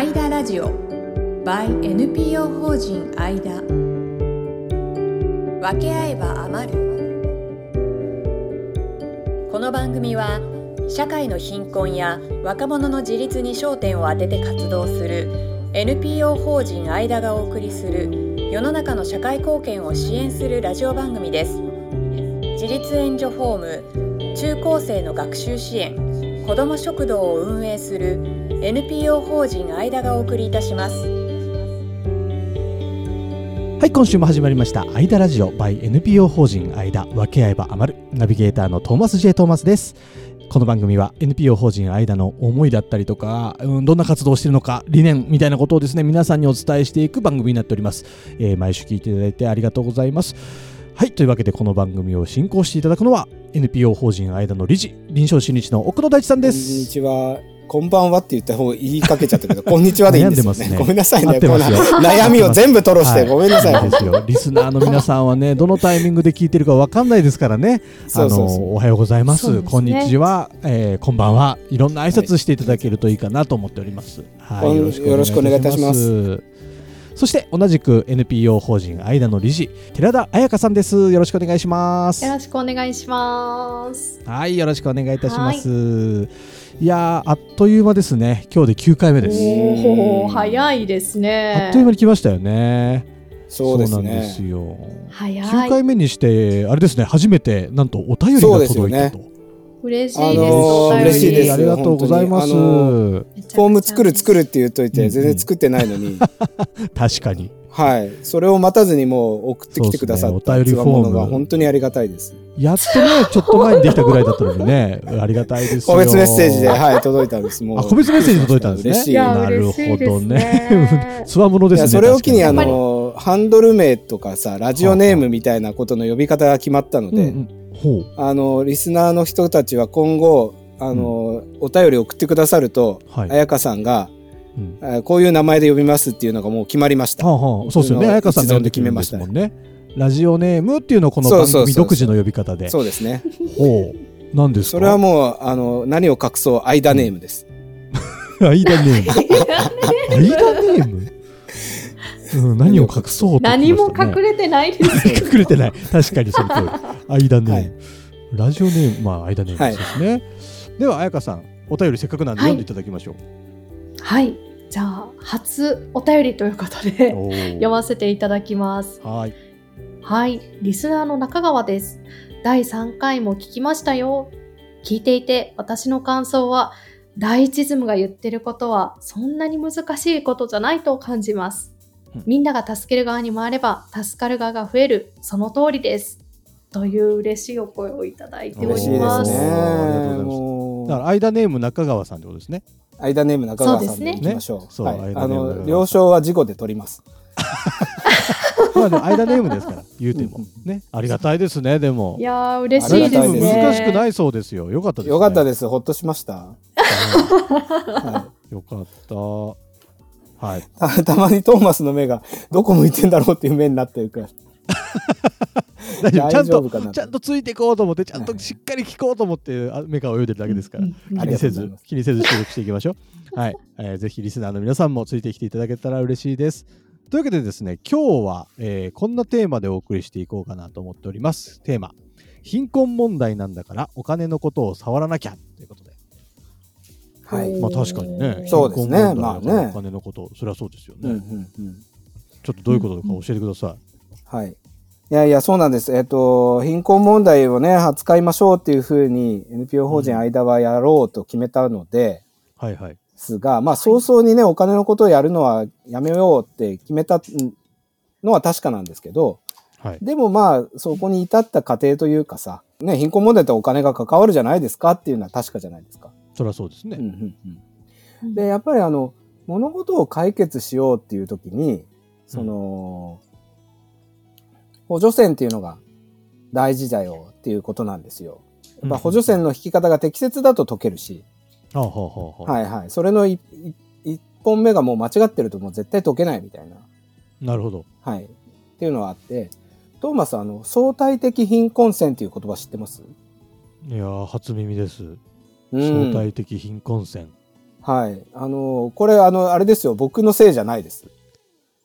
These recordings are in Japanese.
アイダラジオ by NPO 法人アイダ。分け合えば余る。この番組は社会の貧困や若者の自立に焦点を当てて活動する NPO 法人アイダがお送りする世の中の社会貢献を支援するラジオ番組です。自立援助ホーム中高生の学習支援子ども食堂を運営する NPO 法人アイダがお送りいたします。はい今週も始まりました「アイダラジオ by NPO 法人アイダ分け合えば余る」ナビゲーターのトーマス J トーマスです。この番組は NPO 法人アイダの思いだったりとか、うん、どんな活動をしているのか理念みたいなことをですね皆さんにお伝えしていく番組になっております、えー、毎週聞いていただいてありがとうございます。はいというわけでこの番組を進行していただくのは NPO 法人間の理事臨床心理士の奥野大地さんです。こんにちはこんばんはって言った方が言いかけちゃったけど、こんにちはでいいんですよね。ねごめんなさいね。悩みを全部吐露して、ごめんなさい。ですよ。リスナーの皆さんはね、どのタイミングで聞いてるかわかんないですからね。あの、おはようございます。すね、こんにちは、えー、こんばんは。いろんな挨拶していただけるといいかなと思っております。はい。よろしくお願いいたします。そして同じく NPO 法人アイダの理事寺田彩香さんですよろしくお願いしますよろしくお願いしますはいよろしくお願いいたしますいやあっという間ですね今日で9回目ですおお早いですねあっという間に来ましたよねそうですね。ですよ。早い。9回目にして、あれですね、初めて、なんとお便りが届いたと。嬉しいです。あのー、嬉しいです。ありがとうございます。フォーム作る作るって言っといて、全然作ってないのに。確かに。はい。それを待たずにもう送ってきてくださった、ね、お便りフォームが本当にありがたいです。やっとね、ちょっと前にできたぐらいだったのにね、ありがたいです個別メッセージで、はい、届いたんです。もう。あ、個別メッセージ届いたんですね。嬉しい。なるほどね。つわものですね。それを機に、あの、ハンドル名とかさ、ラジオネームみたいなことの呼び方が決まったので、あの、リスナーの人たちは今後、あの、お便り送ってくださると、彩香さんが、うん、こういう名前で呼びますっていうのがもう決まりました。はあはあ、そうですよね。彩香さんで決めましたもんね。ラジオネームっていうのをこの番組独自の呼び方で。そうですね。ほう。なんですそれはもう、あの、何を隠そう、間ネームです。間ネーム。間ネーム？うん、何を隠そう、ね、何も隠れてないです。隠れてない。確かにその通り。間ネーム、はい。ラジオネーム、まあ、間ネームですね。はい、では、彩香さん、お便りせっかくなんで読んでいただきましょう。はい、はいじゃあ初お便りということで読ませていただきます。はい。はい、リスナーの中川です。第3回も聞きましたよ。聞いていて私の感想は第一ズムが言ってることはそんなに難しいことじゃないと感じます。みんなが助ける側に回れば助かる側が増えるその通りです。という嬉しいお声をいただいております。ますね、ありがとうございます。だから間ネーム中川さんってことですね。間ネーム中川さんでいきましょう。うね、はい、あの了承は事故で取ります。まあでも間ネームですから言うても。ね。ありがたいですねでも。いや嬉しいですね。難しくないそうですよ。よかったです、よかったです。ほっとしました。はい、よかった。はい。た たまにトーマスの目がどこ向いてんだろうっていう目になってるから大丈夫ちゃんと。ちゃんとついていこうと思ってちゃんとしっかり聞こうと思って目が泳いでるだけですから、気にせず気にせず収録していきましょう。はい、えー、ぜひリスナーの皆さんもついてきていただけたら嬉しいです。というわけでですね今日は、えー、こんなテーマでお送りしていこうかなと思っております。テーマ貧困問題なんだからお金のことを触らなきゃということで。はい、まあ確かにね、そうですね、まあね、お金のこと、それはそうですよね。うんうんうん、ちょっとどういうことか教えてください。はい。いやいや、そうなんです。えっ、と、貧困問題をね、扱いましょうっていうふうに NPO 法人間はやろうと決めたので、うん、はいはい。すが、まあ早々にね、お金のことをやるのはやめようって決めたのは確かなんですけど、はい、でもまあ、そこに至った過程というかさ、ね、貧困問題とお金が関わるじゃないですかっていうのは確かじゃないですか。そりゃそうですね。うんうんうん、で、やっぱりあの、物事を解決しようっていう時に、その、うん補助線っていうのが大事だよっていうことなんですよ。やっぱ補助線の引き方が適切だと解けるし、うん、はいはい。それの一本目がもう間違ってるともう絶対解けないみたいな。なるほど。はい。っていうのはあって、トーマスあの、相対的貧困線っていう言葉知ってます？いや初耳です。相対的貧困線。はい。あの、これ、あの、あれですよ。僕のせいじゃないです。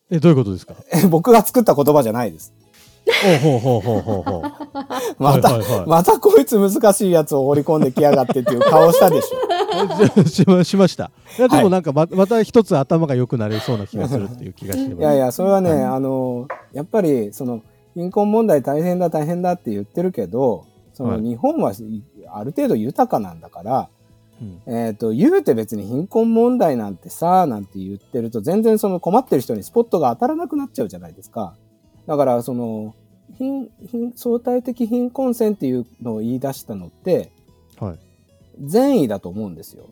え、どういうことですか？え、僕が作った言葉じゃないです。ほうほうほうほうほうほう。また、はいはいはい、またこいつ難しいやつを放り込んできやがってっていう顔したでしょ。しましました。いやでもなんかままた一つ頭が良くなりそうな気がするっていう気がしてます。いやいや、それはね、はい、あの、やっぱり、その、貧困問題大変だ大変だって言ってるけど、その日本はある程度豊かなんだから、えっ、ー、と、言うて別に貧困問題なんてさ、なんて言ってると、全然その困ってる人にスポットが当たらなくなっちゃうじゃないですか。だから、その、貧、貧、相対的貧困線っていうのを言い出したのって、はい。善意だと思うんですよ。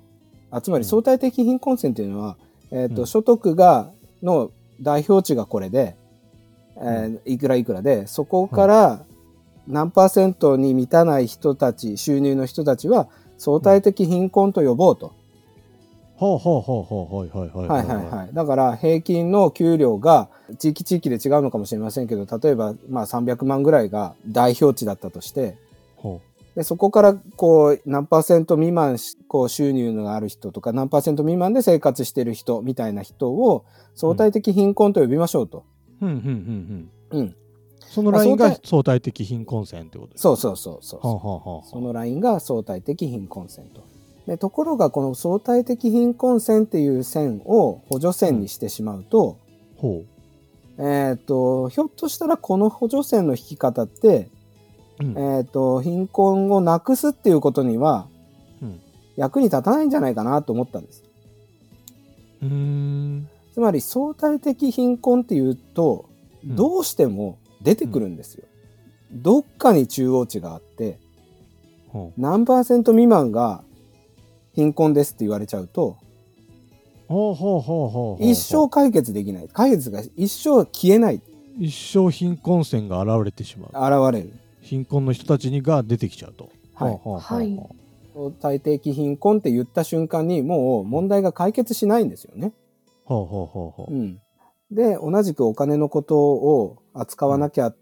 あつまり相対的貧困線っていうのは、うん、えっ、ー、と、所得が、の代表値がこれで、えー、いくらいくらで、そこから何パーセントに満たない人たち、収入の人たちは、相対的貧困と呼ぼうと。ほうほうほうほうはいはいはいはいはいはい。だから平均の給料が地域地域で違うのかもしれませんけど、例えばまあ300万ぐらいが代表値だったとして、でそこからこう何パーセント未満こう収入のある人とか何パーセント未満で生活してる人みたいな人を相対的貧困と呼びましょうと。うんうんうんうん。うん。そのラインが相対的貧困線ってことですか？そうそうそうそう。はあはあ、そのラインが相対的貧困線と。でところがこの相対的貧困線っていう線を補助線にしてしまうと、う。ん、えっ、ー、とひょっとしたらこの補助線の引き方って、うん、えっ、ー、と貧困をなくすっていうことには、役に立たないんじゃないかなと思ったんです。うん。つまり相対的貧困っていうと、どうしても出てくるんですよ。うん、どっかに中央値があって、何パーセント未満が貧困ですって言われちゃうと、一生解決できない。解決が一生消えない。一生貧困線が現れてしまう。現れる。貧困の人たちにが出てきちゃうと。はい。はい。相対的貧困って言った瞬間にもう問題が解決しないんですよね。ほうほうほうほう。うん。で、同じくお金のことを扱わなきゃ、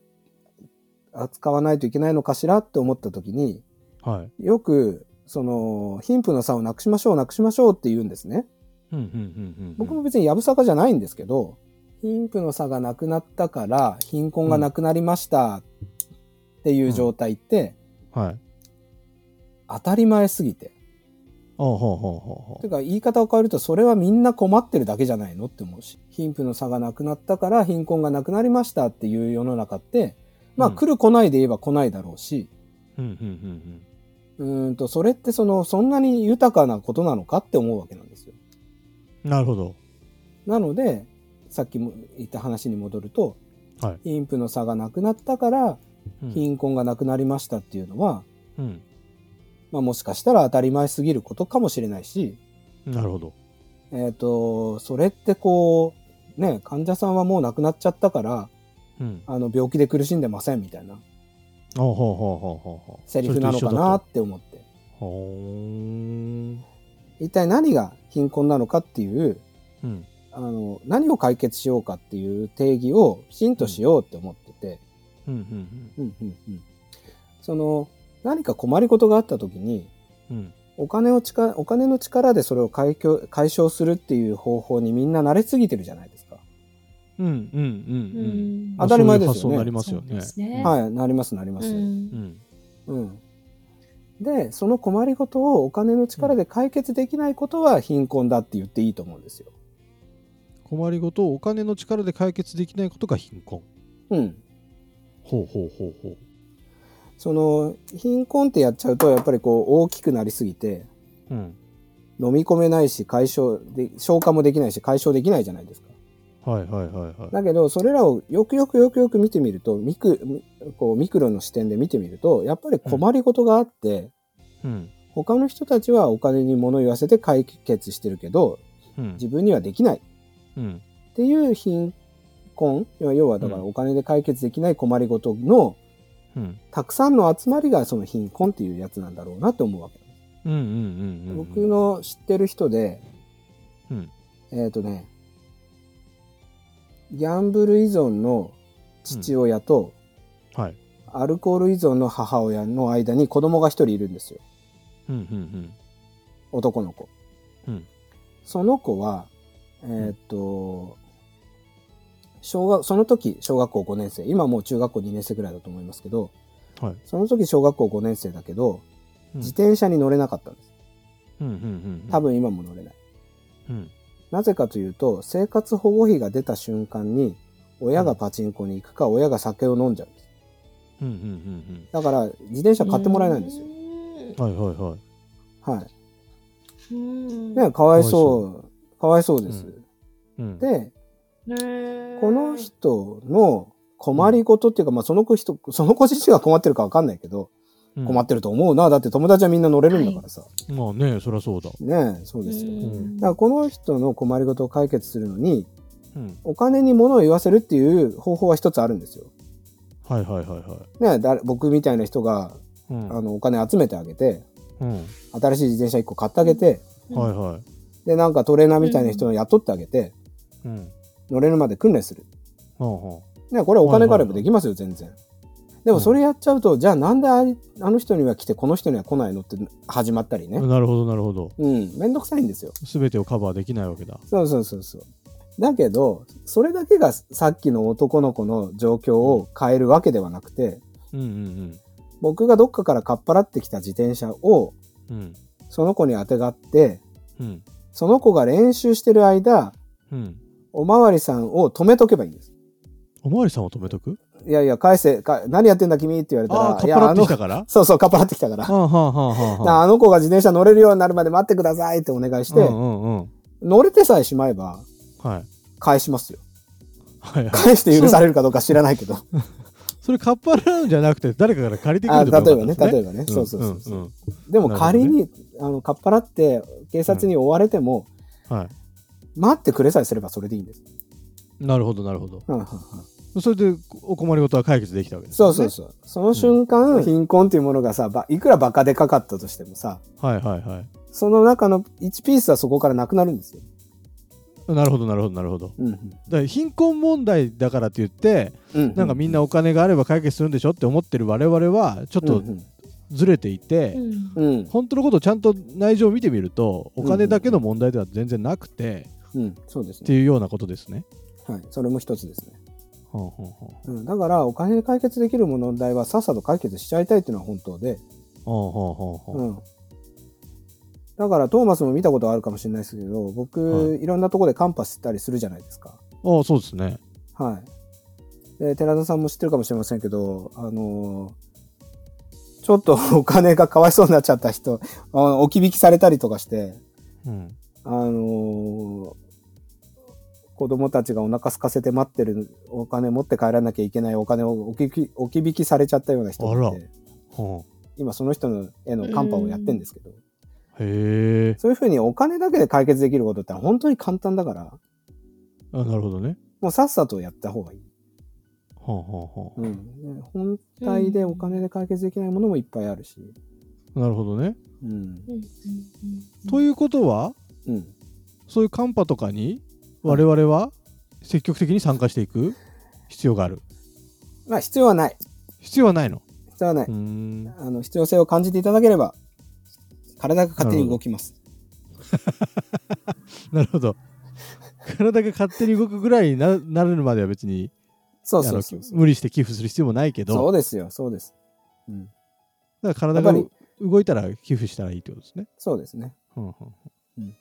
扱わないといけないのかしらって思った時に、はい、よく、その、貧富の差をなくしましょう、なくしましょうって言うんですね。僕も別にやぶさかじゃないんですけど、貧富の差がなくなったから貧困がなくなりましたっていう状態って、うんはい、当たり前すぎて。ほうほうほうほう。てか言い方を変えるとそれはみんな困ってるだけじゃないのって思うし。貧富の差がなくなったから貧困がなくなりましたっていう世の中って、まあ、うん、来る来ないで言えば来ないだろうし。うんうんと、それってその、そんなに豊かなことなのかって思うわけなんですよ。なるほど。なので、さっきも言った話に戻ると、はい、貧富の差がなくなったから、貧困がなくなりましたっていうのは、うん、まあ、もしかしたら当たり前すぎることかもしれないし、なるほど。えっ、と、それってこう、ね、患者さんはもう亡くなっちゃったから、うん、あの病気で苦しんでませんみたいなセリフなのかなって思って。一体何が貧困なのかっていう、うん、あの何を解決しようかっていう定義をきちんとしようって思ってて、その何か困りごとがあった時に、うん、お金を力お金の力でそれを解解消するっていう方法にみんな慣れすぎてるじゃないですか。うんうんうんうん。当たり前ですよね。なりますよね。はい、なりますなります。うん。うん。で、その困りごとをお金の力で解決できないことは貧困だって言っていいと思うんですよ。困りごとをお金の力で解決できないことが貧困。うん。ほうほうほうほう。その貧困ってやっちゃうとやっぱりこう大きくなりすぎて、うん、飲み込めないし解消で消化もできないし解消できないじゃないですか。はいはいはいはい。だけどそれらをよくよくよくよく見てみるとミクこうミクロの視点で見てみるとやっぱり困りごとがあって、うん、他の人たちはお金に物言わせて解決してるけど、うん、自分にはできない、うん、っていう貧困。要はだからお金で解決できない困りごとのたくさんの集まりがその貧困っていうやつなんだろうなって思うわけ。僕の知ってる人で、うん、えっ、ー、とね、ギャンブル依存の父親と、うん、はい、アルコール依存の母親の間に子供が一人いるんですよ。うんうんうん、男の子。うん、その子は、えー、っと、小学、その時、小学校5年生、今もう中学校2年生ぐらいだと思いますけど、はい、その時小学校5年生だけど、うん、自転車に乗れなかったんです。うんうんうん、多分今も乗れない。うん、なぜかというと、生活保護費が出た瞬間に、親がパチンコに行くか、親が酒を飲んじゃうんです。うんうんうんうん、だから、自転車買ってもらえないんですよ。はいはいはい。はい。ね、かわいそう、かわいそうです。うん、で、この人の困りごとっていうか、まあその子人、その子自身が困ってるかわかんないけど、困ってると思うな。だって友達はみんな乗れるんだからさ。まあね、そりゃそうだ。ねそうですよ。だからこの人の困りごとを解決するのに、うん、お金に物を言わせるっていう方法は一つあるんですよ。はいはいはいはい。ねだ僕みたいな人が、うん、あのお金集めてあげて、うん、新しい自転車1個買ってあげて、はいはい。で、なんかトレーナーみたいな人を雇ってあげて、うん、乗れるまで訓練する。ね、これお金があればできますよ、全然。でもそれやっちゃうと、じゃあなんであの人には来てこの人には来ないのって始まったりね。なるほどなるほど。うん、めんどくさいんですよ。すべてをカバーできないわけだ。そうそうそうそう。だけど、それだけがさっきの男の子の状況を変えるわけではなくて、うんうんうん、僕がどっかからかっぱらってきた自転車を、うん、その子にあてがって、うん、その子が練習してる間、うん、おまわりさんを止めとけばいいんです。おまわりさんを止めとく？いやいや、返せ、か何やってんだ君って言われたら、あ、かっぱらってきたから？そうそう、かっぱらってきたから。はあの子が自転車乗れるようになるまで待ってくださいってお願いして、乗れてさえしまえば、はい、返しますよ。はいはい、返して許されるかどうか知らないけど。それかっぱらうんじゃなくて誰かから借りてくるとか、ね、例えばね、例えばね。そうそうそうそう、うんうん、でも仮に、ね、あの、かっぱらって警察に追われても、うん、はい、待ってくれさえすればそれでいいんです。なるほど、なるほど。うんうんうん、それでお困りごとは解決できたわけです、ね、そうそうそう。その瞬間、うん、貧困っていうものがさ、いくらバカでかかったとしてもさ、はいはいはい。その中の1ピースはそこからなくなるんですよ。なるほどなるほどなるほど、うん、だから貧困問題だからって言って、うん、なんかみんなお金があれば解決するんでしょって思ってる我々はちょっとずれていて、うん、本当のことをちゃんと内情を見てみるとお金だけの問題では全然なくて、うん。そうですね、っていうようなことですね。はい、それも一つですね。うん、だからお金で解決できる問題はさっさと解決しちゃいたいっていうのは本当で、だからトーマスも見たことあるかもしれないですけど僕、はい、いろんなところでカンパしたりするじゃないですか。ああそうですね。はい。で寺田さんも知ってるかもしれませんけどあのー、ちょっと お金がかわいそうになっちゃった人置き引きされたりとかして、うん、あのー、子供たちがお腹空かせて待ってるお金持って帰らなきゃいけないお金を置き置き引きされちゃったような人がいて、今その人のへのカンパをやってんですけど。へえ。そういうふうにお金だけで解決できることって本当に簡単だから。あ、なるほどね。もうさっさとやった方がいい。はあはあはあ。うん。本体でお金で解決できないものもいっぱいあるし。なるほどね。うん。ということは、うん、そういうカンパとかに我々は積極的に参加していく必要がある。まあ必要はない。必要はないの？必要はない。あの必要性を感じていただければ体が勝手に動きます。なるほど。体が勝手に動くぐらいにななるまでは別にそうそうそう。無理して寄付する必要もないけど。そうですよそうです、うん、だから体が動いたら寄付したらいいってことですね。そうですね、うんうん。うん、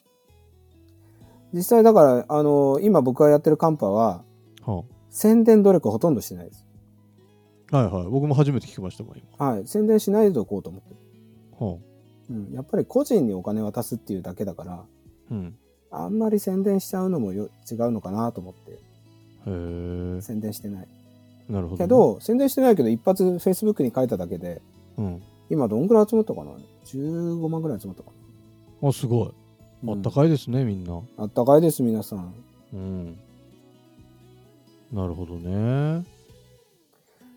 実際だからあの今僕がやってるカンパは、はあ、宣伝努力ほとんどしてないです。はいはい。僕も初めて聞きましたもん今。はい。宣伝しないでおこうと思って。はあ。うん、やっぱり個人にお金渡すっていうだけだから、うん、あんまり宣伝しちゃうのもよ違うのかなと思って。宣伝してない。なるほど、ね、けど宣伝してないけど一発フェイスブックに書いただけで、うん、今どんぐらい集まったかな？15万ぐらい集まったかな。あすごいあったかいですね、みんな。あったかいです皆さん。うん。なるほどね。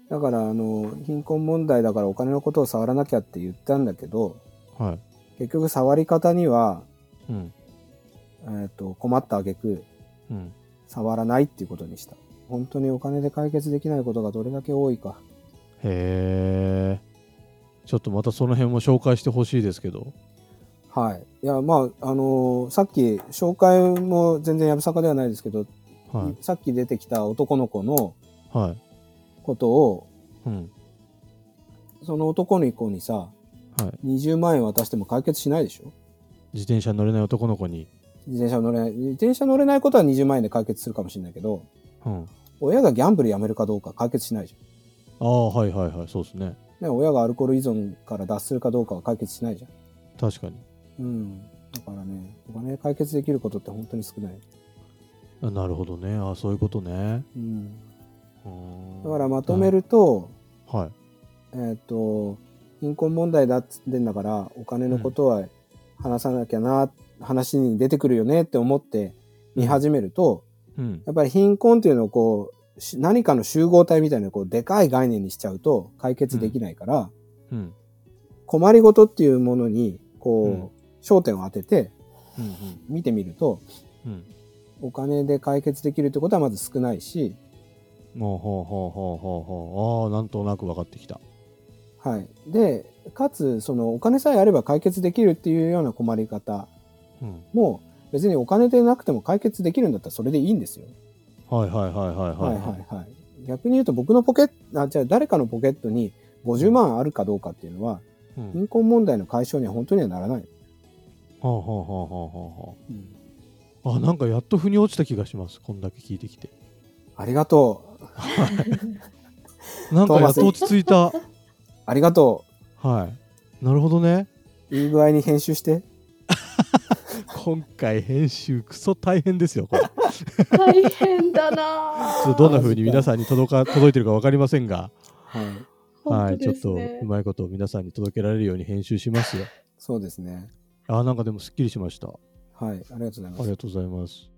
だからあの貧困問題だからお金のことを触らなきゃって言ったんだけどはい、結局触り方には、うん、えーと、困った挙句、うん、触らないっていうことにした。本当にお金で解決できないことがどれだけ多いか。へえちょっとまたその辺も紹介してほしいですけどはい。いや、まあ、あのー、さっき、紹介も全然やぶさかではないですけど、はい、さっき出てきた男の子のことを、はいうん、その男の子にさ、はい、20万円渡しても解決しないでしょ？自転車乗れない男の子に。自転車乗れない。自転車乗れないことは20万円で解決するかもしれないけど、うん、親がギャンブルやめるかどうか解決しないじゃん。ああ、はいはいはい、そうですね。ね親がアルコール依存から脱するかどうかは解決しないじゃん。確かに。うん。だからね、お金解決できることって本当に少ない。あなるほどね。あそういうことね。うん。だからまとめると、はい。えっ、ー、と、貧困問題だっつってんだから、お金のことは話さなきゃな、うん、話に出てくるよねって思って見始めると、うん、やっぱり貧困っていうのをこう、何かの集合体みたいなこうでかい概念にしちゃうと解決できないから、うん、困りごとっていうものにこう、焦点を当てて見てみると、お金で解決できるってことはまず少ないし、ほうほうほうほうほうほうああなんとなく分かってきた。はい、でかつそのお金さえあれば解決できるっていうような困り方も、別にお金でなくても解決できるんだったらそれでいいんですよ。はいはいはいはいはい。はいはいはい。逆に言うと僕のポケット、あ、じゃあ誰かのポケットに50万あるかどうかっていうのは、うん、貧困問題の解消には本当にはならない。はあはあはあはあはあ。うん、あ、なんかやっと腑に落ちた気がします。こんだけ聞いてきて。ありがとう。なんかやっと落ち着いた。ありがとう。はい。なるほどね。いい具合に編集して。今回編集クソ大変ですよこれ大変だなどんな風に皆さんに届か届いてるか分かりませんがはい、はい、ちょっとうまいことを皆さんに届けられるように編集しますよそうですねあなんかでもすっきりしました。はいありがとうございます。ありがとうございます。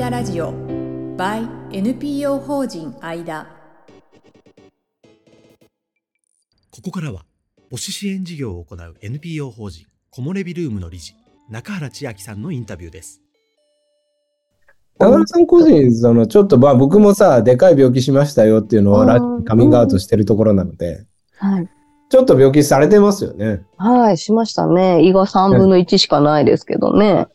間ラジオ by NPO 法人間ここからは母子支援事業を行う NPO 法人木漏れ日ルームの理事中原千秋さんのインタビューです中原さん個人そのちょっとまあ僕もさでかい病気しましたよっていうのをカミングアウトしてるところなので、はい、ちょっと病気されてますよね。はい、しましたね。胃が3分の1しかないですけどね。ね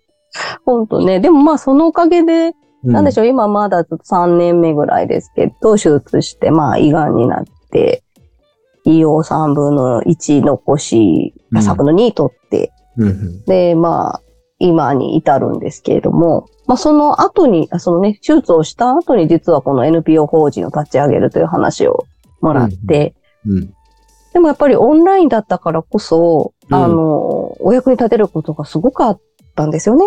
本当ね。でもまあそのおかげで、うん、なんでしょう、今まだ3年目ぐらいですけど、手術して、まあ胃がんになって、胃を3分の1残し、3分の2取って、うん、で、まあ、今に至るんですけれども、まあその後に、そのね、手術をした後に実はこの NPO 法人を立ち上げるという話をもらって、うん、でもやっぱりオンラインだったからこそ、あの、お役に立てることがすごくあったんですよね。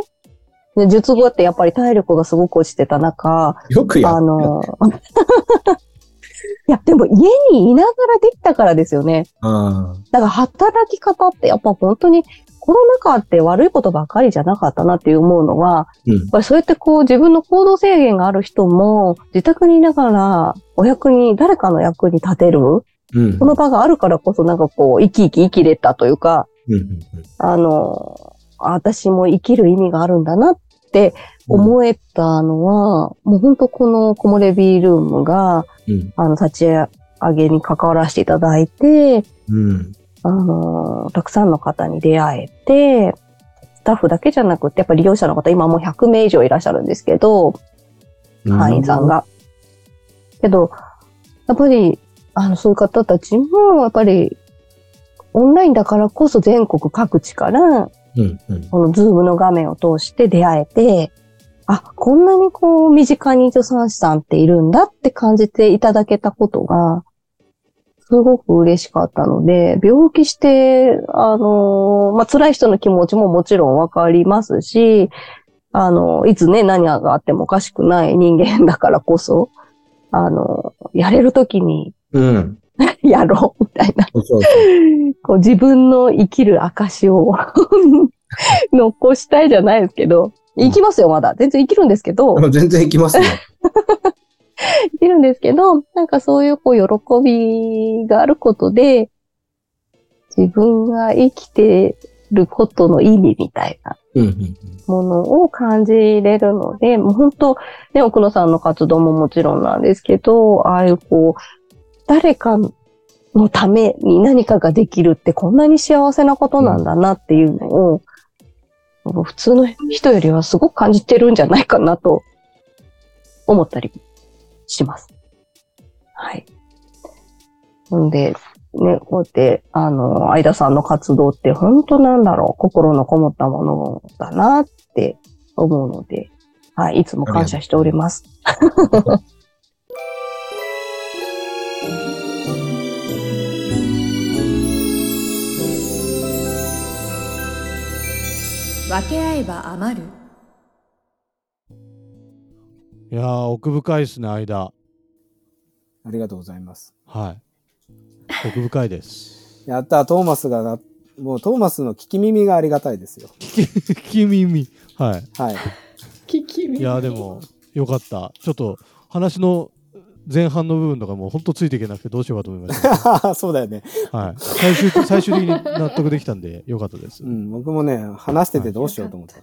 で術後ってやっぱり体力がすごく落ちてた中、よくやあの、いや、でも家にいながらできたからですよね。だから働き方ってやっぱ本当にコロナ禍って悪いことばっかりじゃなかったなって思うのは、うん、やっぱりそうやってこう自分の行動制限がある人も自宅にいながらお役に、誰かの役に立てる、うん、その場があるからこそなんかこう生き生き生きれたというか、うん。あの、私も生きる意味があるんだなっって思えたのは、うん、もう本当この木漏れビールームが、うん、あの、立ち上げに関わらせていただいて、うん、あの、たくさんの方に出会えて、スタッフだけじゃなくて、やっぱり利用者の方、今もう100名以上いらっしゃるんですけど、会員さんが。けど、やっぱり、あの、そういう方たちも、やっぱり、オンラインだからこそ全国各地から、うんうん、このズームの画面を通して出会えて、あ、こんなにこう身近に助産師さんっているんだって感じていただけたことが、すごく嬉しかったので、病気して、あの、まあ、辛い人の気持ちももちろんわかりますし、あの、いつね、何があってもおかしくない人間だからこそ、あの、やれるときに、うん、やろう、みたいな。そうそうこう自分の生きる証を 残したいじゃないですけど、生きますよ、まだ。全然生きるんですけど。全然生きますね。生きるんですけど、なんかそういうこう喜びがあることで、自分が生きてることの意味みたいなものを感じれるので、もう本当、ね、奥野さんの活動ももちろんなんですけど、ああいうこう、誰かのために何かができるってこんなに幸せなことなんだなっていうのを、うん、普通の人よりはすごく感じてるんじゃないかなと思ったりします。はい。んで、ね、こうやって、あの、相田さんの活動って本当なんだろう、心のこもったものだなって思うので、はい、いつも感謝しております。分け合えば余るいや奥深いですね間ありがとうございますはい奥深いです。やった、トーマスがな、もうトーマスの聞き耳がありがたいですよ。聞き耳。はい。はい。聞き耳。いや、でも、よかった。ちょっと、話の前半の部分とかも本当ついていけなくてどうしようかと思いました。そうだよね。はい。最終、最終的に納得できたんで、よかったです。うん、僕もね、話しててどうしようと思った。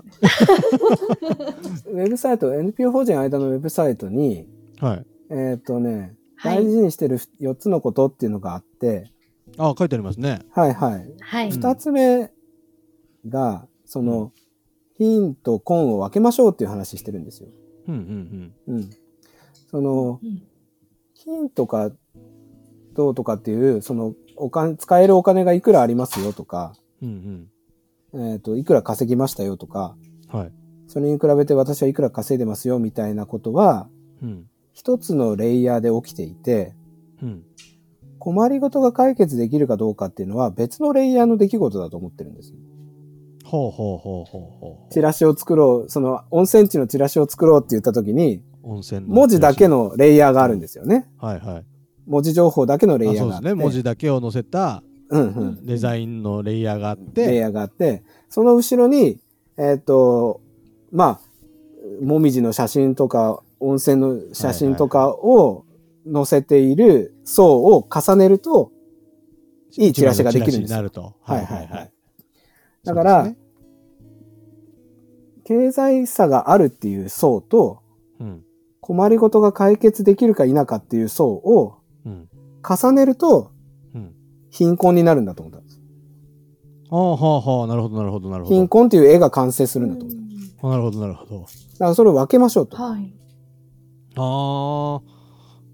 ウェブサイト、NPO 法人間のウェブサイトに、はい。えっ、とね、大事にしてる4つのことっていうのがあって、ああ、書いてありますね。はいはい。はい。2つ目が、その、貧と根を分けましょうっていう話してるんですよ。うんうんうん。うん。その、貧とか、どうとかっていう、その、お金、使えるお金がいくらありますよとか、うんうん、えっ、ー、と、いくら稼ぎましたよとか、はい。それに比べて私はいくら稼いでますよみたいなことは、うん、一つのレイヤーで起きていて、うん、困りごとが解決できるかどうかっていうのは別のレイヤーの出来事だと思ってるんです。ほうほうほうほうほう。チラシを作ろう、その温泉地のチラシを作ろうって言った時に、温泉文字だけのレイヤーがあるんですよね。はいはい。文字情報だけのレイヤーがあって。そうですね。文字だけを載せた、うんうん、デザインのレイヤーがあって。レイヤーがあって、その後ろに、えっ、ー、と、まあ、もみじの写真とか、温泉の写真とかを載せている層を重ねると、いいチラシができるんですなると。はいはいはい。だから、ね、経済差があるっていう層と、うん、困りごとが解決できるか否かっていう層を重ねると、貧困になるんだと思ったんです。ああ、はあ、はあ、なるほど、なるほど、なるほど。貧困っていう絵が完成するんだと思った。なるほど、なるほど。だからそれを分けましょうと。はい。ああ、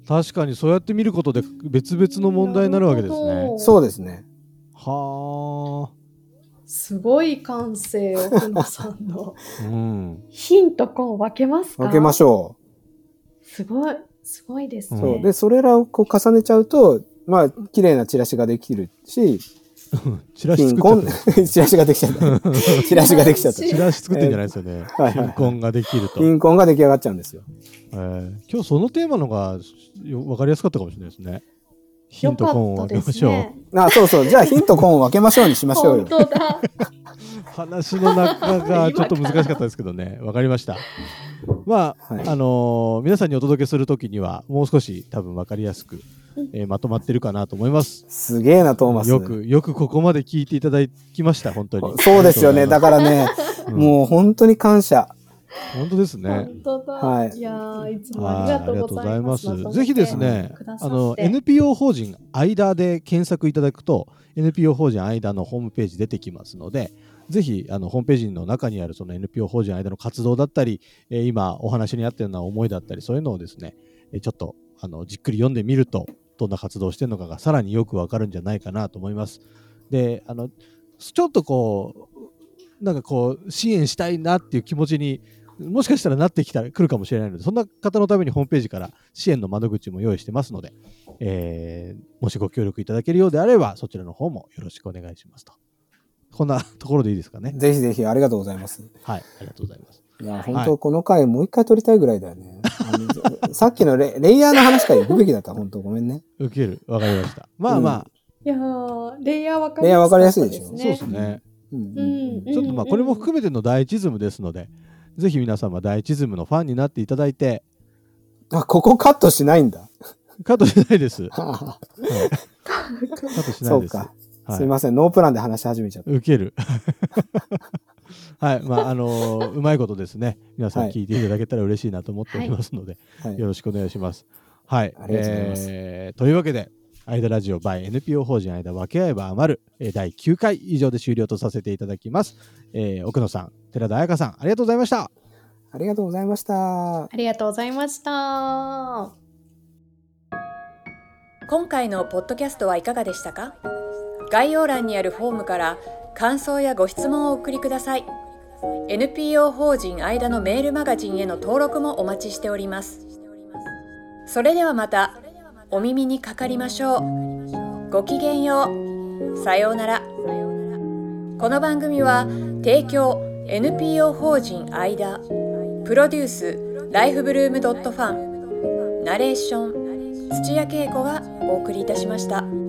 確かにそうやって見ることで別々の問題になるわけですね。そうですね。はあ。すごい感性、奥野さんの。うん。ヒントこう分けますか？分けましょう。すごい、すごいですね。そう。で、それらをこう重ねちゃうと、まあ、綺麗なチラシができるし、チラシ作っ チラシができちゃった。チラシができちゃった。チラシ作ってんじゃないですよね。はい、貧困ができると。貧困が出来上がっちゃうんですよ。えー、今日そのテーマのが分かりやすかったかもしれないですね。ヒントコーンを分けましょう。ね、あ、そうそう。じゃあヒントコーンを分けましょうにしましょうよ。本当だ。話の中がちょっと難しかったですけどね。分かりました。まあ、はい、あのー、皆さんにお届けするときには、もう少し多分分かりやすく、えー、まとまってるかなと思います。すげえな、トーマス。よく、よくここまで聞いていただきました、本当に。そうですよね。だからね、うん、もう本当に感謝。本当ですね。本当だ。はい。いやいつもありがとうございます。ますぜひですね、あの NPO 法人間で検索いただくと NPO 法人間のホームページ出てきますので、ぜひあのホームページの中にあるその NPO 法人間の活動だったり、え、今お話にあったような思いだったり、そういうのをですね、えちょっとあのじっくり読んでみると、どんな活動をしてるのかがさらによくわかるんじゃないかなと思います。で、あのちょっとこう、なんかこう支援したいなっていう気持ちにもしかしたらなってきたら来るかもしれないので、そんな方のためにホームページから支援の窓口も用意してますので、えー、もしご協力いただけるようであれば、そちらの方もよろしくお願いしますと。こんなところでいいですかね。ぜひぜひありがとうございます。はい、ありがとうございます。いや、本当この回もう一回撮りたいぐらいだよね。さっきのレレイヤーの話から行くべきだった。本当ごめんね。受ける。わかりました。まあまあ。いやレイヤーわかりやすいでしょ。そうですね。うん、ちょっとまあこれも含めての第一ズムですので、ぜひ皆様第一ズムのファンになっていただいて。あ、ここカットしないんだ。カットしないです。はい、カットしないです。はい、すいません、ノープランで話し始めちゃった。受ける。はい、まあ、あのー、うまいことですね。皆さん聞いていただけたら嬉しいなと思っておりますので、はい、よろしくお願いします。はい。ありがとうございます。えー、というわけで、間ラジオ by NPO 法人間分け合えば余る、えー、第9回以上で終了とさせていただきます。えー、奥野さん、寺田彩香さん、ありがとうございました。ありがとうございました。ありがとうございました。今回のポッドキャストはいかがでしたか？概要欄にあるフォームから感想やご質問をお送りください。NPO 法人間のメールマガジンへの登録もお待ちしております。それではまたお耳にかかりましょう。ごきげんよう。さようなら。この番組は提供 NPO 法人間プロデュースライフブルームドットファンナレーション土屋恵子がお送りいたしました。